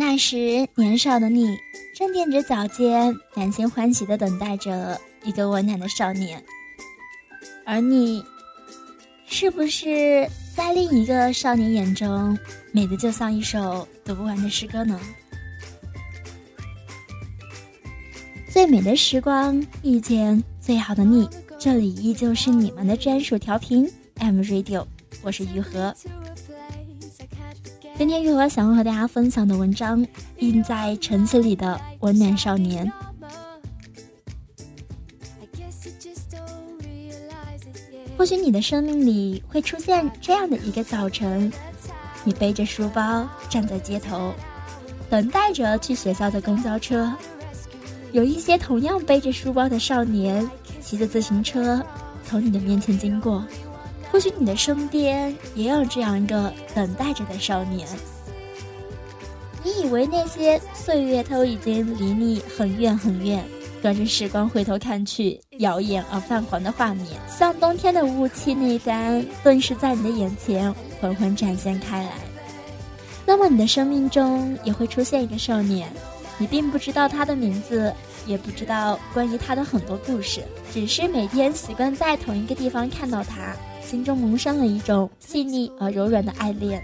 那时年少的你，正踮着脚尖，满心欢喜地等待着一个温暖的少年。而你，是不是在另一个少年眼中，美的就像一首读不完的诗歌呢？最美的时光遇见最好的你，这里依旧是你们的专属调频 M Radio，我是于和。今天玉和想要和大家分享的文章，印在尘子里的温暖少年。或许你的生命里会出现这样的一个早晨，你背着书包站在街头，等待着去学校的公交车。有一些同样背着书包的少年，骑着自行车从你的面前经过。或许你的身边也有这样一个等待着的少年。你以为那些岁月都已经离你很远很远，隔着时光回头看去，耀眼而泛黄的画面，像冬天的雾气那般，顿时在你的眼前缓缓展现开来。那么，你的生命中也会出现一个少年。你并不知道他的名字，也不知道关于他的很多故事，只是每天习惯在同一个地方看到他，心中萌生了一种细腻而柔软的爱恋。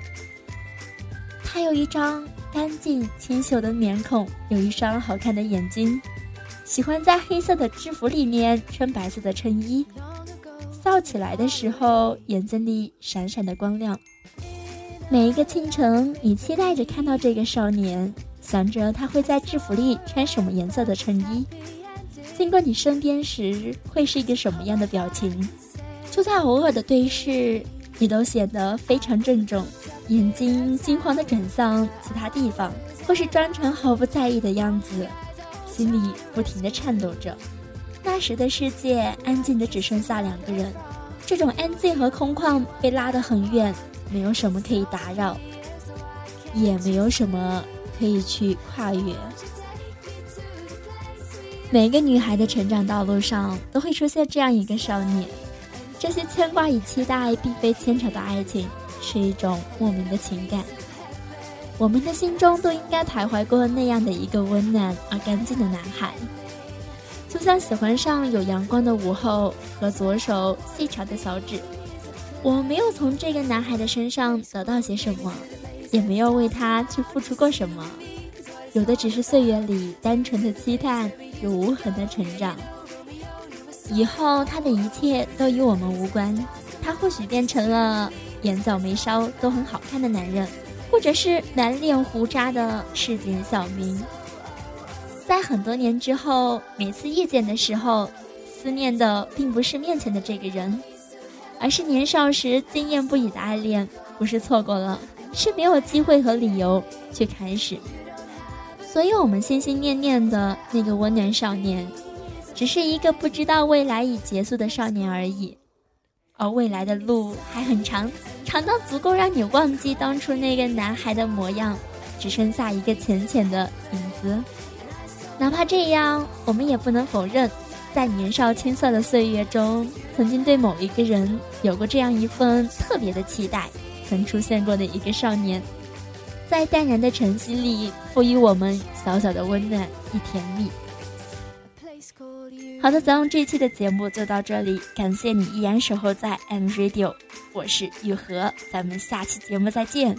他有一张干净清秀的面孔，有一双好看的眼睛，喜欢在黑色的制服里面穿白色的衬衣，笑起来的时候眼睛里闪闪的光亮。每一个清晨，你期待着看到这个少年。想着他会在制服里穿什么颜色的衬衣，经过你身边时会是一个什么样的表情？就算偶尔的对视，你都显得非常郑重，眼睛惊慌的转向其他地方，或是装成毫不在意的样子，心里不停的颤抖着。那时的世界安静的只剩下两个人，这种安静和空旷被拉得很远，没有什么可以打扰，也没有什么。可以去跨越。每个女孩的成长道路上都会出现这样一个少年，这些牵挂与期待并非牵扯的爱情，是一种莫名的情感。我们的心中都应该徘徊过那样的一个温暖而干净的男孩，就像喜欢上有阳光的午后和左手细长的小指。我没有从这个男孩的身上得到些什么。也没有为他去付出过什么，有的只是岁月里单纯的期盼与无痕的成长。以后他的一切都与我们无关，他或许变成了眼角眉梢都很好看的男人，或者是满脸胡渣的市井小民。在很多年之后，每次遇见的时候，思念的并不是面前的这个人，而是年少时惊艳不已的爱恋，不是错过了。是没有机会和理由去开始，所以我们心心念念的那个温暖少年，只是一个不知道未来已结束的少年而已。而未来的路还很长，长到足够让你忘记当初那个男孩的模样，只剩下一个浅浅的影子。哪怕这样，我们也不能否认，在年少青涩的岁月中，曾经对某一个人有过这样一份特别的期待。曾出现过的一个少年，在淡然的晨曦里赋予我们小小的温暖与甜蜜。好的，咱们这期的节目就到这里，感谢你依然守候在 M Radio，我是雨禾，咱们下期节目再见。